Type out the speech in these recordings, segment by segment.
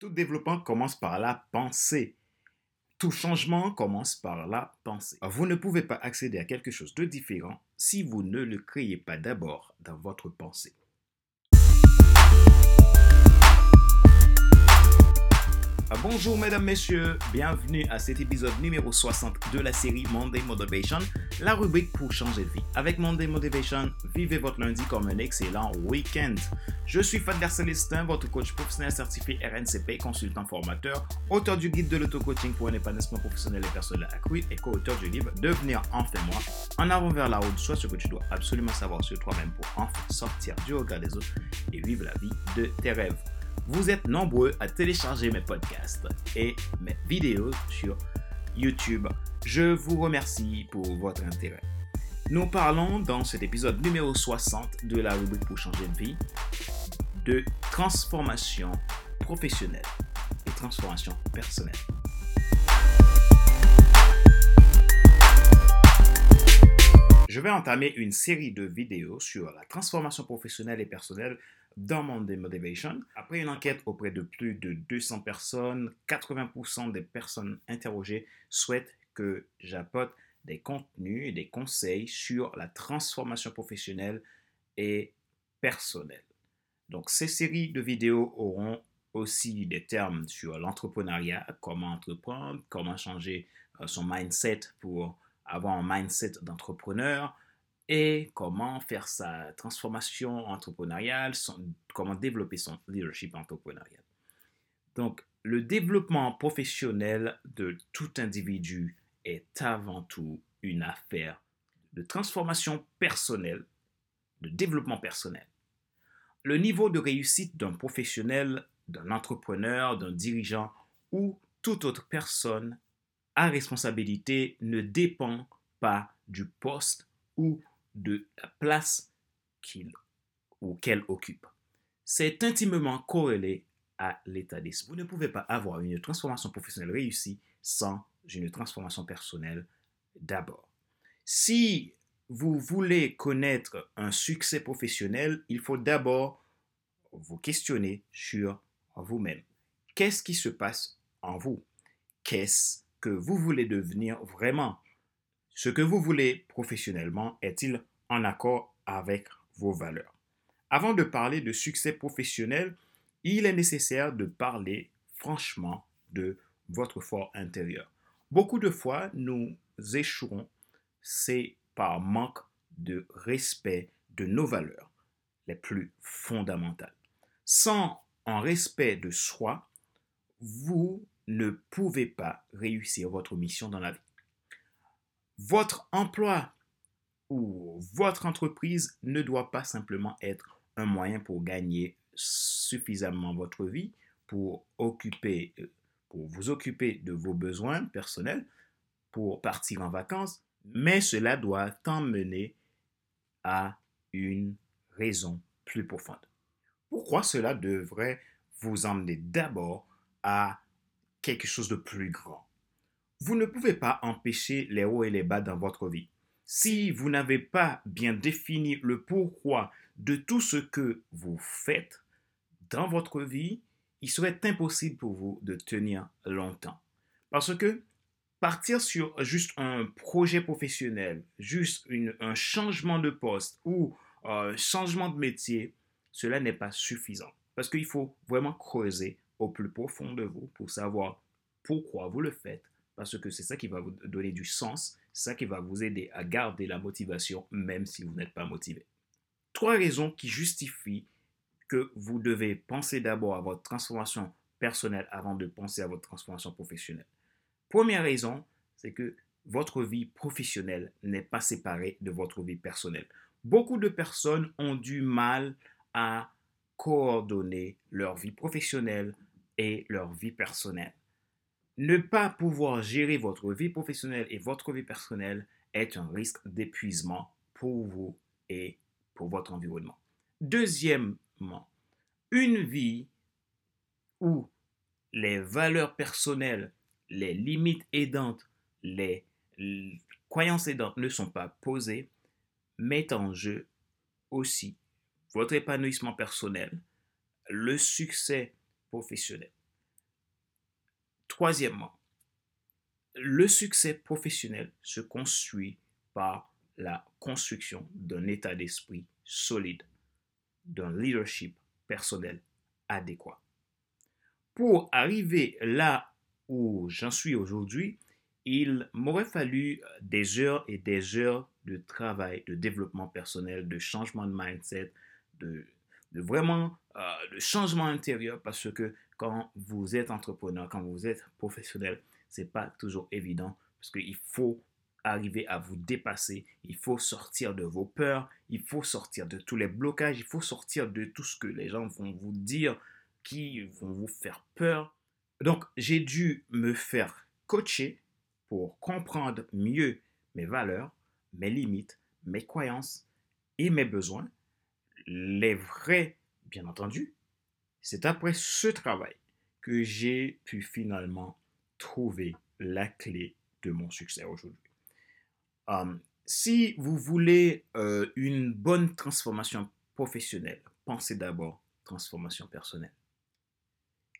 Tout développement commence par la pensée. Tout changement commence par la pensée. Vous ne pouvez pas accéder à quelque chose de différent si vous ne le créez pas d'abord dans votre pensée. Bonjour mesdames, messieurs, bienvenue à cet épisode numéro 60 de la série Monday Motivation, la rubrique pour changer de vie. Avec Monday Motivation, vivez votre lundi comme un excellent week-end. Je suis Fadler Célestin, votre coach professionnel certifié RNCP, consultant formateur, auteur du guide de l'auto-coaching pour un épanouissement professionnel et personnel accru et co-auteur du livre Devenir enfin moi, en avant vers la route, soit ce que tu dois absolument savoir sur toi-même pour enfin sortir du regard des autres et vivre la vie de tes rêves. Vous êtes nombreux à télécharger mes podcasts et mes vidéos sur YouTube. Je vous remercie pour votre intérêt. Nous parlons dans cet épisode numéro 60 de la rubrique pour changer de vie de transformation professionnelle et transformation personnelle. Je vais entamer une série de vidéos sur la transformation professionnelle et personnelle dans mon Motivation. Après une enquête auprès de plus de 200 personnes, 80% des personnes interrogées souhaitent que j'apporte des contenus et des conseils sur la transformation professionnelle et personnelle. Donc ces séries de vidéos auront aussi des termes sur l'entrepreneuriat, comment entreprendre, comment changer euh, son mindset pour avoir un mindset d'entrepreneur et comment faire sa transformation entrepreneuriale, comment développer son leadership entrepreneurial. Donc, le développement professionnel de tout individu est avant tout une affaire de transformation personnelle, de développement personnel. Le niveau de réussite d'un professionnel, d'un entrepreneur, d'un dirigeant ou toute autre personne à responsabilité ne dépend pas du poste ou de la place qu'il ou qu'elle occupe. C'est intimement corrélé à l'état d'esprit. Vous ne pouvez pas avoir une transformation professionnelle réussie sans une transformation personnelle d'abord. Si vous voulez connaître un succès professionnel, il faut d'abord vous questionner sur vous-même. Qu'est-ce qui se passe en vous? Qu'est-ce que vous voulez devenir vraiment? Ce que vous voulez professionnellement est-il en accord avec vos valeurs Avant de parler de succès professionnel, il est nécessaire de parler franchement de votre fort intérieur. Beaucoup de fois, nous échouons, c'est par manque de respect de nos valeurs les plus fondamentales. Sans un respect de soi, vous ne pouvez pas réussir votre mission dans la vie. Votre emploi ou votre entreprise ne doit pas simplement être un moyen pour gagner suffisamment votre vie, pour euh, pour vous occuper de vos besoins personnels, pour partir en vacances, mais cela doit emmener à une raison plus profonde. Pourquoi cela devrait vous emmener d'abord à quelque chose de plus grand? Vous ne pouvez pas empêcher les hauts et les bas dans votre vie. Si vous n'avez pas bien défini le pourquoi de tout ce que vous faites dans votre vie, il serait impossible pour vous de tenir longtemps. Parce que partir sur juste un projet professionnel, juste un changement de poste ou un changement de métier, cela n'est pas suffisant. Parce qu'il faut vraiment creuser au plus profond de vous pour savoir pourquoi vous le faites, parce que c'est ça qui va vous donner du sens, ça qui va vous aider à garder la motivation même si vous n'êtes pas motivé. Trois raisons qui justifient que vous devez penser d'abord à votre transformation personnelle avant de penser à votre transformation professionnelle. Première raison, c'est que votre vie professionnelle n'est pas séparée de votre vie personnelle. Beaucoup de personnes ont du mal à coordonner leur vie professionnelle et leur vie personnelle. Ne pas pouvoir gérer votre vie professionnelle et votre vie personnelle est un risque d'épuisement pour vous et pour votre environnement. Deuxièmement, une vie où les valeurs personnelles, les limites aidantes, les croyances aidantes ne sont pas posées, met en jeu aussi votre épanouissement personnel, le succès professionnel. Troisièmement, le succès professionnel se construit par la construction d'un état d'esprit solide, d'un leadership personnel adéquat. Pour arriver là où j'en suis aujourd'hui, il m'aurait fallu des heures et des heures de travail, de développement personnel, de changement de mindset, de, vraiment euh, de changement intérieur parce que quand vous êtes entrepreneur, quand vous êtes professionnel, c'est pas toujours évident parce qu'il faut arriver à vous dépasser, il faut sortir de vos peurs, il faut sortir de tous les blocages, il faut sortir de tout ce que les gens vont vous dire qui vont vous faire peur. Donc, j'ai dû me faire coacher pour comprendre mieux mes valeurs, mes limites, mes croyances et mes besoins. Les vrais, bien entendu. C'est après ce travail que j'ai pu finalement trouver la clé de mon succès aujourd'hui. Hum, si vous voulez euh, une bonne transformation professionnelle, pensez d'abord transformation personnelle.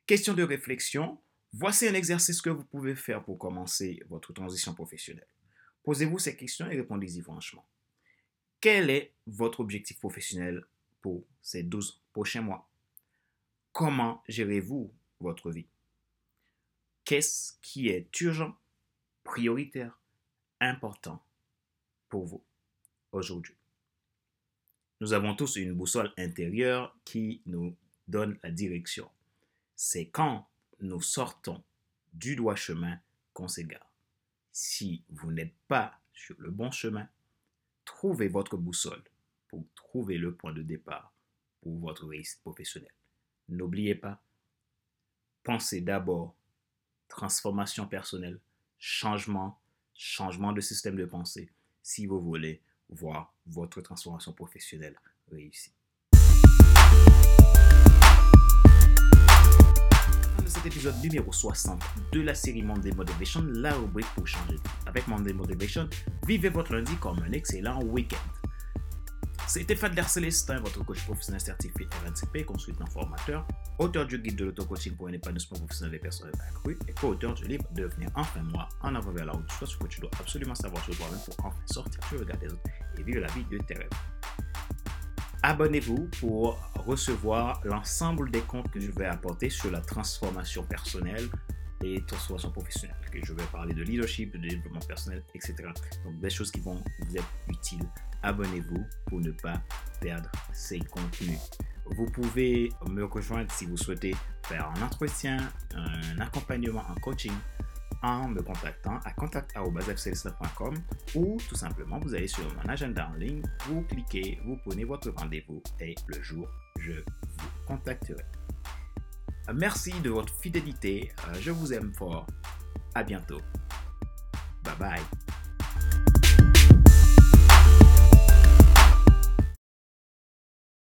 Question de réflexion, voici un exercice que vous pouvez faire pour commencer votre transition professionnelle. Posez-vous ces questions et répondez-y franchement. Quel est votre objectif professionnel pour ces 12 prochains mois? Comment gérez-vous votre vie? Qu'est-ce qui est urgent, prioritaire, important pour vous aujourd'hui? Nous avons tous une boussole intérieure qui nous donne la direction. C'est quand nous sortons du droit chemin qu'on s'égare. Si vous n'êtes pas sur le bon chemin, trouvez votre boussole pour trouver le point de départ pour votre réussite professionnelle. N'oubliez pas, pensez d'abord transformation personnelle, changement, changement de système de pensée si vous voulez voir votre transformation professionnelle réussie. cet épisode numéro 60 de la série Monday Motivation, la rubrique pour changer. Avec Monday Motivation, vivez votre lundi comme un excellent week-end. C'était Fadler Célestin, votre coach professionnel certifié RNCP, consultant formateur, auteur du guide de l'auto-coaching pour un épanouissement professionnel des personnes accrues et co-auteur du livre Devenir enfin moi en avant vers la route. Soit ce que tu dois absolument savoir sur toi-même pour enfin sortir du regard des autres et vivre la vie de tes rêves. Abonnez-vous pour recevoir l'ensemble des comptes que je vais apporter sur la transformation personnelle et transformation professionnelle. Que je vais parler de leadership, de développement personnel, etc. Donc des choses qui vont vous être utiles abonnez-vous pour ne pas perdre ces contenus. Vous pouvez me rejoindre si vous souhaitez faire un entretien, un accompagnement en coaching en me contactant à contact.fcelsa.com ou tout simplement vous allez sur mon agenda en ligne, vous cliquez, vous prenez votre rendez-vous et le jour je vous contacterai. Merci de votre fidélité, je vous aime fort, à bientôt, bye bye.